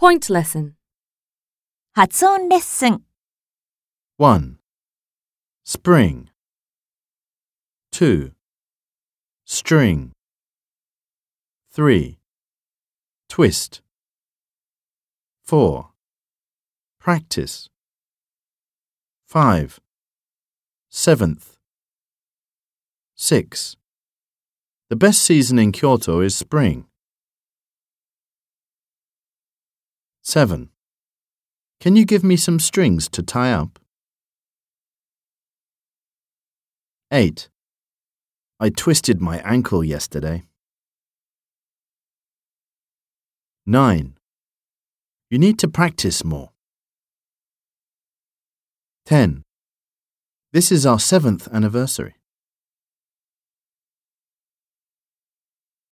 Point lesson. 発音レッスン 1. Spring. 2. String. 3. Twist. 4. Practice. 5. Seventh. 6. The best season in Kyoto is spring. 7. Can you give me some strings to tie up? 8. I twisted my ankle yesterday. 9. You need to practice more. 10. This is our seventh anniversary.